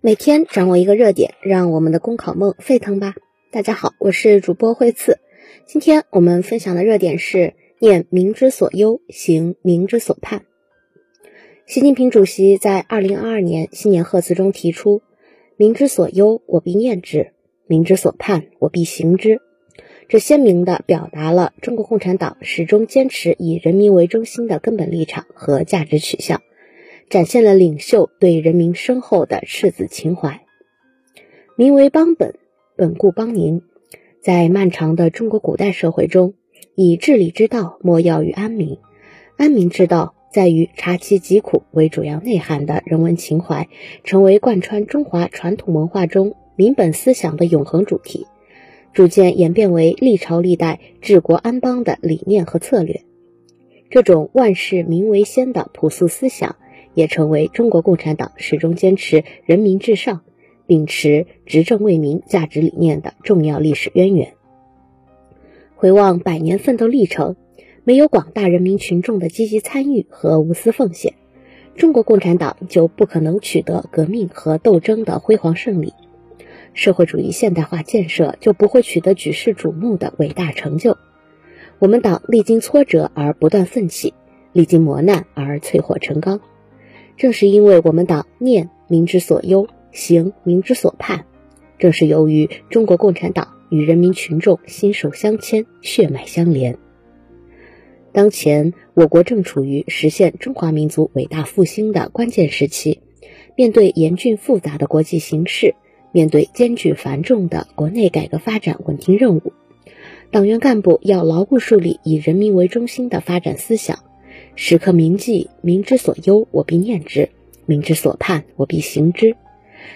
每天掌握一个热点，让我们的公考梦沸腾吧！大家好，我是主播惠次。今天我们分享的热点是念民之所忧，行民之所盼。习近平主席在二零二二年新年贺词中提出：“民之所忧，我必念之；民之所盼，我必行之。”这鲜明地表达了中国共产党始终坚持以人民为中心的根本立场和价值取向。展现了领袖对人民深厚的赤子情怀。民为邦本，本固邦宁。在漫长的中国古代社会中，以治理之道莫要于安民，安民之道在于察其疾苦为主要内涵的人文情怀，成为贯穿中华传统文化中民本思想的永恒主题，逐渐演变为历朝历代治国安邦的理念和策略。这种万事民为先的朴素思想。也成为中国共产党始终坚持人民至上、秉持执政为民价值理念的重要历史渊源。回望百年奋斗历程，没有广大人民群众的积极参与和无私奉献，中国共产党就不可能取得革命和斗争的辉煌胜利，社会主义现代化建设就不会取得举世瞩目的伟大成就。我们党历经挫折而不断奋起，历经磨难而淬火成钢。正是因为我们党念民之所忧，行民之所盼，正是由于中国共产党与人民群众心手相牵、血脉相连。当前我国正处于实现中华民族伟大复兴的关键时期，面对严峻复杂的国际形势，面对艰巨繁重的国内改革发展稳定任务，党员干部要牢固树立以人民为中心的发展思想。时刻铭记民之所忧，我必念之；民之所盼，我必行之。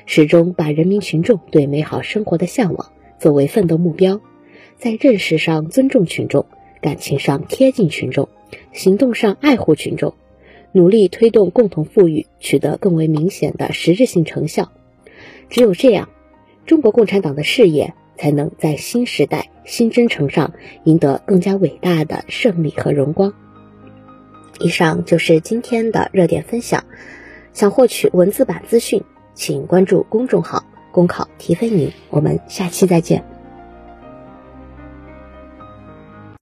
始终把人民群众对美好生活的向往作为奋斗目标，在认识上尊重群众，感情上贴近群众，行动上爱护群众，努力推动共同富裕取得更为明显的实质性成效。只有这样，中国共产党的事业才能在新时代新征程上赢得更加伟大的胜利和荣光。以上就是今天的热点分享。想获取文字版资讯，请关注公众号“公考提分营”。我们下期再见。